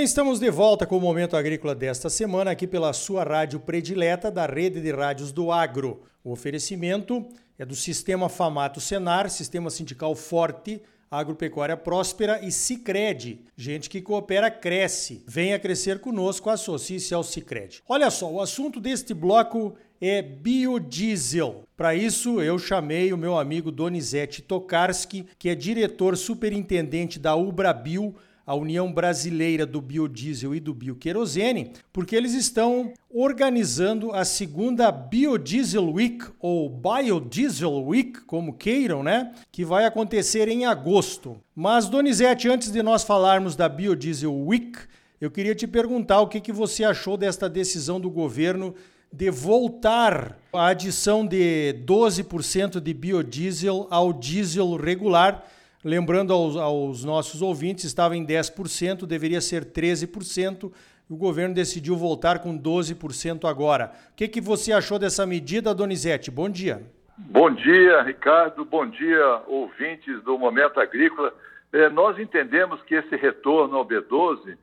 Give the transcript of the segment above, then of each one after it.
bem, estamos de volta com o Momento Agrícola desta semana, aqui pela sua rádio predileta da rede de rádios do Agro. O oferecimento é do Sistema Famato Senar, Sistema Sindical Forte, Agropecuária Próspera e Cicred. Gente que coopera cresce. Venha crescer conosco, associe-se ao Cicred. Olha só, o assunto deste bloco é biodiesel. Para isso, eu chamei o meu amigo Donizete Tokarski, que é diretor superintendente da Ubrabil, a União Brasileira do Biodiesel e do Bioquerosene, porque eles estão organizando a segunda Biodiesel Week, ou Biodiesel Week, como queiram, né? Que vai acontecer em agosto. Mas, Donizete, antes de nós falarmos da Biodiesel Week, eu queria te perguntar o que, que você achou desta decisão do governo de voltar a adição de 12% de biodiesel ao diesel regular Lembrando aos, aos nossos ouvintes, estava em 10%, deveria ser 13%. O governo decidiu voltar com 12% agora. O que, que você achou dessa medida, Donizete? Bom dia. Bom dia, Ricardo. Bom dia, ouvintes do Momento Agrícola. É, nós entendemos que esse retorno ao B12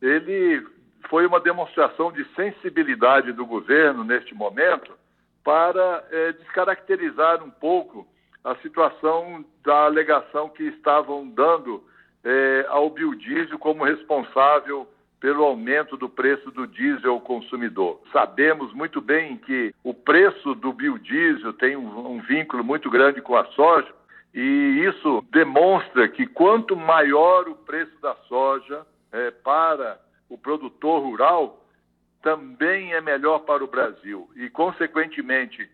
ele foi uma demonstração de sensibilidade do governo neste momento para é, descaracterizar um pouco a situação da alegação que estavam dando é, ao biodiesel como responsável pelo aumento do preço do diesel ao consumidor. Sabemos muito bem que o preço do biodiesel tem um, um vínculo muito grande com a soja e isso demonstra que quanto maior o preço da soja é, para o produtor rural, também é melhor para o Brasil. E, consequentemente,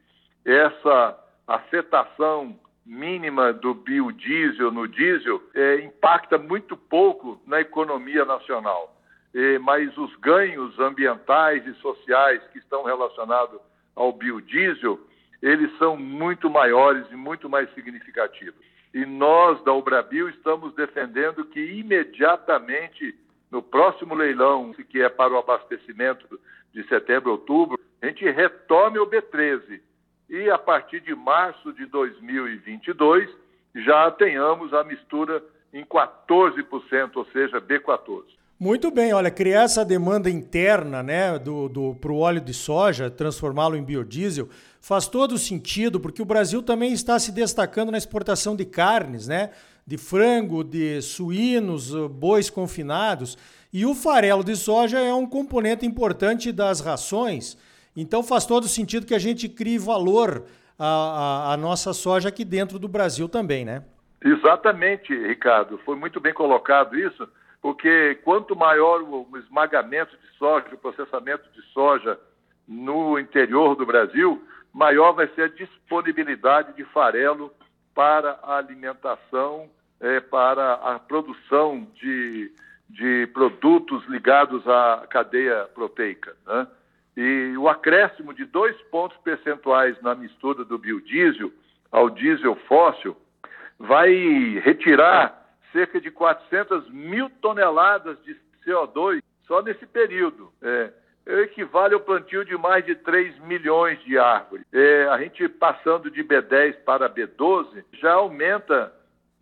essa afetação mínima do biodiesel no diesel é, impacta muito pouco na economia nacional. É, mas os ganhos ambientais e sociais que estão relacionados ao biodiesel, eles são muito maiores e muito mais significativos. E nós, da Ubrabil, estamos defendendo que imediatamente, no próximo leilão, que é para o abastecimento de setembro, outubro, a gente retome o B13 e a partir de março de 2022 já tenhamos a mistura em 14%, ou seja, B14. Muito bem, olha, criar essa demanda interna né, do, do, para o óleo de soja, transformá-lo em biodiesel, faz todo sentido, porque o Brasil também está se destacando na exportação de carnes, né? De frango, de suínos, bois confinados. E o farelo de soja é um componente importante das rações então faz todo sentido que a gente crie valor à, à, à nossa soja aqui dentro do Brasil também, né? Exatamente, Ricardo. Foi muito bem colocado isso, porque quanto maior o esmagamento de soja, o processamento de soja no interior do Brasil, maior vai ser a disponibilidade de farelo para a alimentação, é, para a produção de, de produtos ligados à cadeia proteica. Né? E o acréscimo de dois pontos percentuais na mistura do biodiesel ao diesel fóssil vai retirar cerca de 400 mil toneladas de CO2 só nesse período. É, equivale ao plantio de mais de 3 milhões de árvores. É, a gente passando de B10 para B12 já aumenta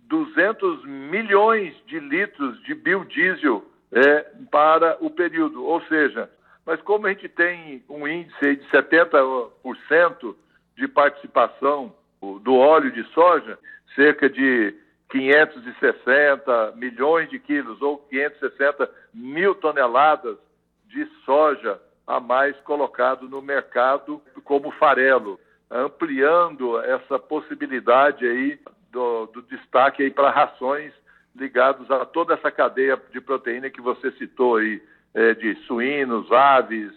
200 milhões de litros de biodiesel é, para o período. Ou seja, mas como a gente tem um índice de 70% de participação do óleo de soja, cerca de 560 milhões de quilos ou 560 mil toneladas de soja a mais colocado no mercado como farelo, ampliando essa possibilidade aí do, do destaque aí para rações ligados a toda essa cadeia de proteína que você citou aí, é, de suínos, aves,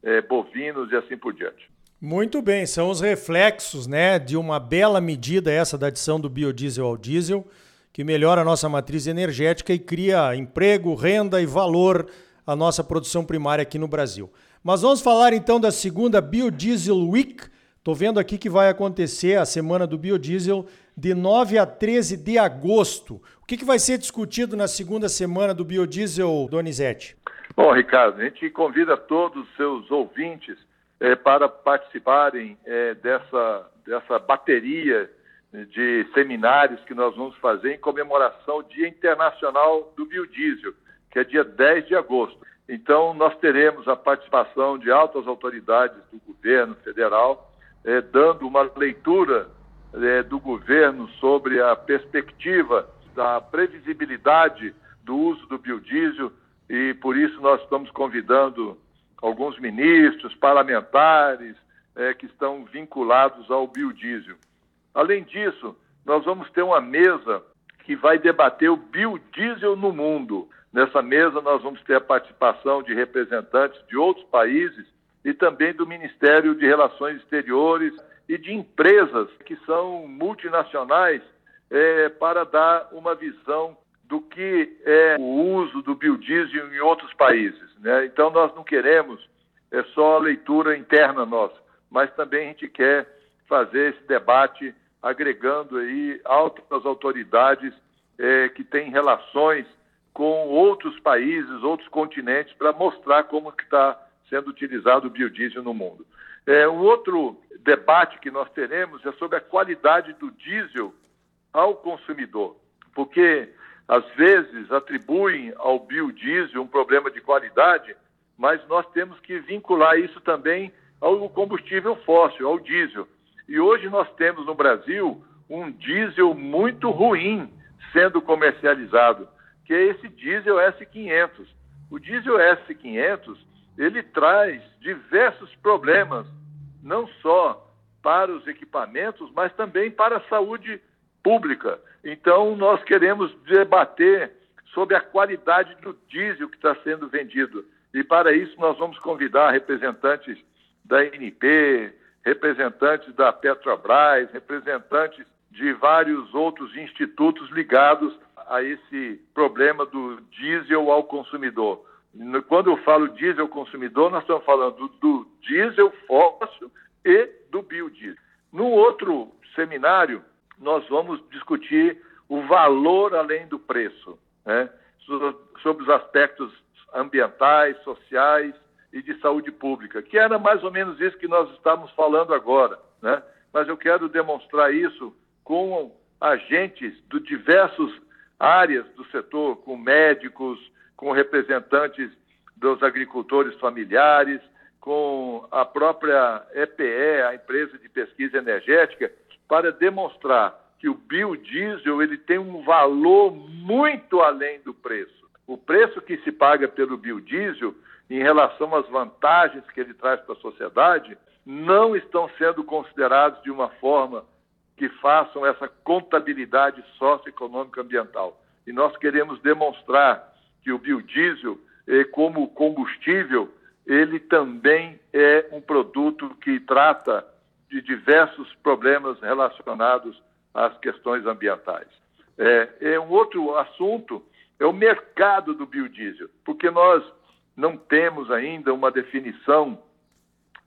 é, bovinos e assim por diante. Muito bem, são os reflexos né, de uma bela medida essa da adição do biodiesel ao diesel, que melhora a nossa matriz energética e cria emprego, renda e valor à nossa produção primária aqui no Brasil. Mas vamos falar então da segunda Biodiesel Week. Estou vendo aqui que vai acontecer a semana do biodiesel de 9 a 13 de agosto. O que, que vai ser discutido na segunda semana do biodiesel, Donizete? Bom, Ricardo, a gente convida todos os seus ouvintes é, para participarem é, dessa, dessa bateria de seminários que nós vamos fazer em comemoração ao Dia Internacional do Biodiesel, que é dia 10 de agosto. Então, nós teremos a participação de altas autoridades do governo federal, eh, dando uma leitura eh, do governo sobre a perspectiva da previsibilidade do uso do biodiesel e por isso nós estamos convidando alguns ministros, parlamentares eh, que estão vinculados ao biodiesel. Além disso, nós vamos ter uma mesa que vai debater o biodiesel no mundo. Nessa mesa, nós vamos ter a participação de representantes de outros países e também do Ministério de Relações Exteriores e de empresas que são multinacionais é, para dar uma visão do que é o uso do biodiesel em outros países. Né? Então, nós não queremos é só a leitura interna nossa, mas também a gente quer fazer esse debate agregando aí altas autoridades é, que têm relações com outros países, outros continentes, para mostrar como está sendo utilizado o biodiesel no mundo. É, um outro debate que nós teremos é sobre a qualidade do diesel ao consumidor, porque às vezes atribuem ao biodiesel um problema de qualidade, mas nós temos que vincular isso também ao combustível fóssil, ao diesel. E hoje nós temos no Brasil um diesel muito ruim sendo comercializado que é esse diesel S500. O diesel S500 ele traz diversos problemas, não só para os equipamentos, mas também para a saúde pública. Então, nós queremos debater sobre a qualidade do diesel que está sendo vendido. E para isso, nós vamos convidar representantes da NP, representantes da Petrobras, representantes de vários outros institutos ligados a esse problema do diesel ao consumidor. Quando eu falo diesel consumidor, nós estamos falando do, diesel fóssil e do biodiesel. No outro seminário, nós vamos discutir o valor além do preço, né? sobre os aspectos ambientais, sociais e de saúde pública, que era mais ou menos isso que nós estamos falando agora. Né? Mas eu quero demonstrar isso com agentes de diversos áreas do setor, com médicos, com representantes dos agricultores familiares, com a própria EPE, a empresa de pesquisa energética, para demonstrar que o biodiesel ele tem um valor muito além do preço. O preço que se paga pelo biodiesel, em relação às vantagens que ele traz para a sociedade, não estão sendo considerados de uma forma que façam essa contabilidade socioeconômica ambiental. E nós queremos demonstrar que o biodiesel, eh, como combustível, ele também é um produto que trata de diversos problemas relacionados às questões ambientais. É, é um outro assunto é o mercado do biodiesel, porque nós não temos ainda uma definição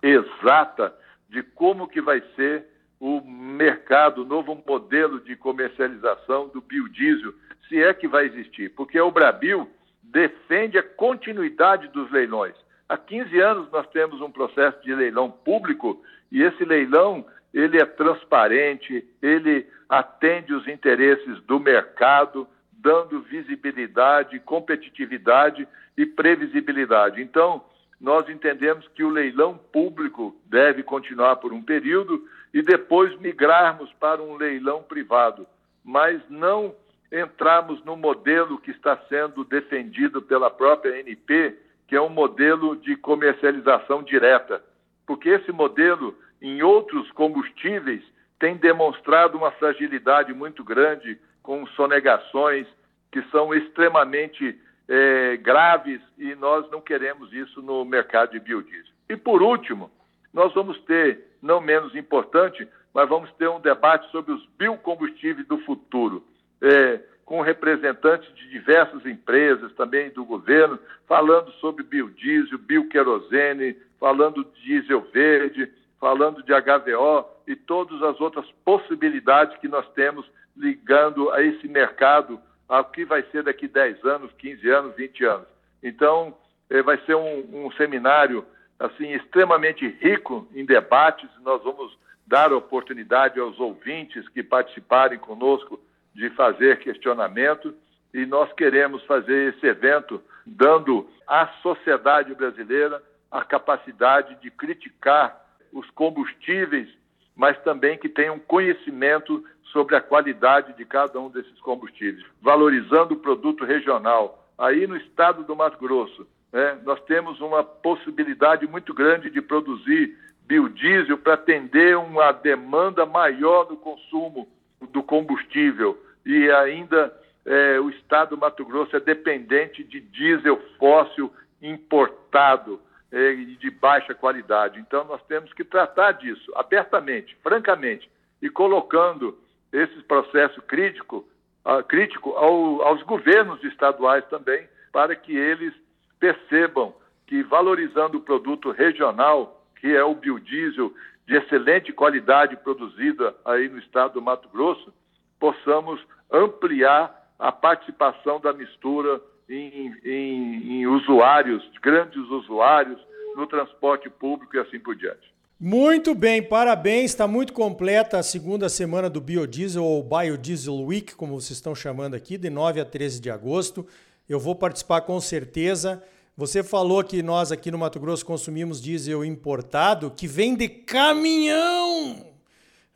exata de como que vai ser o mercado, o novo modelo de comercialização do biodiesel, se é que vai existir, porque o Brabil defende a continuidade dos leilões. Há 15 anos nós temos um processo de leilão público e esse leilão ele é transparente, ele atende os interesses do mercado, dando visibilidade, competitividade e previsibilidade. Então, nós entendemos que o leilão público deve continuar por um período e depois migrarmos para um leilão privado, mas não entrarmos no modelo que está sendo defendido pela própria NP, que é um modelo de comercialização direta, porque esse modelo, em outros combustíveis, tem demonstrado uma fragilidade muito grande, com sonegações que são extremamente é, graves e nós não queremos isso no mercado de biodiesel. E por último, nós vamos ter, não menos importante, mas vamos ter um debate sobre os biocombustíveis do futuro, é, com representantes de diversas empresas, também do governo, falando sobre biodiesel, bioquerosene, falando de diesel verde, falando de HVO e todas as outras possibilidades que nós temos ligando a esse mercado ao que vai ser daqui 10 anos, 15 anos, 20 anos. Então, eh, vai ser um, um seminário assim extremamente rico em debates. Nós vamos dar oportunidade aos ouvintes que participarem conosco de fazer questionamento e nós queremos fazer esse evento dando à sociedade brasileira a capacidade de criticar os combustíveis, mas também que tenham conhecimento sobre a qualidade de cada um desses combustíveis, valorizando o produto regional. Aí no estado do Mato Grosso, né, nós temos uma possibilidade muito grande de produzir biodiesel para atender uma demanda maior do consumo do combustível e ainda é, o estado do Mato Grosso é dependente de diesel fóssil importado é, de baixa qualidade. Então nós temos que tratar disso abertamente, francamente, e colocando esse processo crítico, uh, crítico ao, aos governos estaduais também, para que eles percebam que valorizando o produto regional, que é o biodiesel de excelente qualidade produzida aí no estado do Mato Grosso, possamos ampliar a participação da mistura em, em, em usuários, grandes usuários, no transporte público e assim por diante. Muito bem, parabéns. Está muito completa a segunda semana do Biodiesel, ou Biodiesel Week, como vocês estão chamando aqui, de 9 a 13 de agosto. Eu vou participar com certeza. Você falou que nós aqui no Mato Grosso consumimos diesel importado, que vem de caminhão.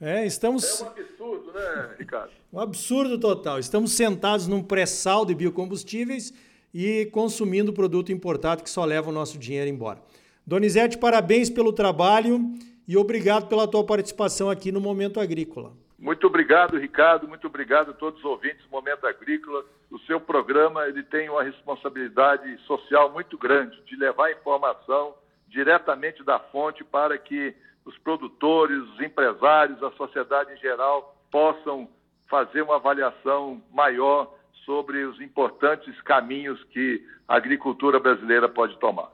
É, estamos... é um absurdo, né, Ricardo? um absurdo total. Estamos sentados num pré-sal de biocombustíveis e consumindo produto importado que só leva o nosso dinheiro embora. Donizete, parabéns pelo trabalho e obrigado pela tua participação aqui no Momento Agrícola. Muito obrigado, Ricardo. Muito obrigado a todos os ouvintes do Momento Agrícola. O seu programa ele tem uma responsabilidade social muito grande de levar informação diretamente da fonte para que os produtores, os empresários, a sociedade em geral possam fazer uma avaliação maior sobre os importantes caminhos que a agricultura brasileira pode tomar.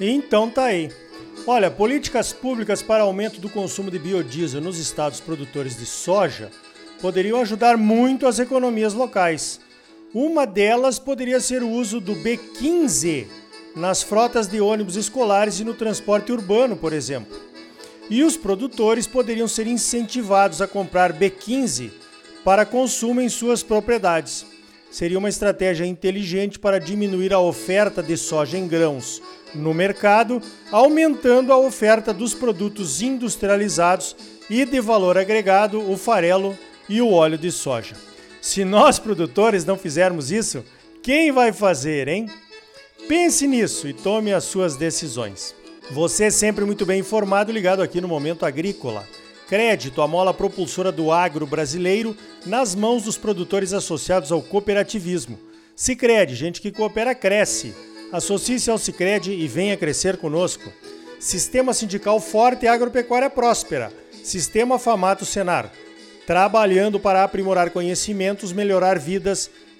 Então tá aí. Olha, políticas públicas para aumento do consumo de biodiesel nos estados produtores de soja poderiam ajudar muito as economias locais. Uma delas poderia ser o uso do B15 nas frotas de ônibus escolares e no transporte urbano, por exemplo. E os produtores poderiam ser incentivados a comprar B15 para consumo em suas propriedades seria uma estratégia inteligente para diminuir a oferta de soja em grãos no mercado, aumentando a oferta dos produtos industrializados e de valor agregado, o farelo e o óleo de soja. Se nós produtores não fizermos isso, quem vai fazer, hein? Pense nisso e tome as suas decisões. Você é sempre muito bem informado, ligado aqui no Momento Agrícola. Crédito, a mola propulsora do agro brasileiro, nas mãos dos produtores associados ao cooperativismo. Sicredi, gente que coopera cresce. Associe-se ao Sicredi e venha crescer conosco. Sistema sindical forte e agropecuária próspera. Sistema Famato Senar. Trabalhando para aprimorar conhecimentos, melhorar vidas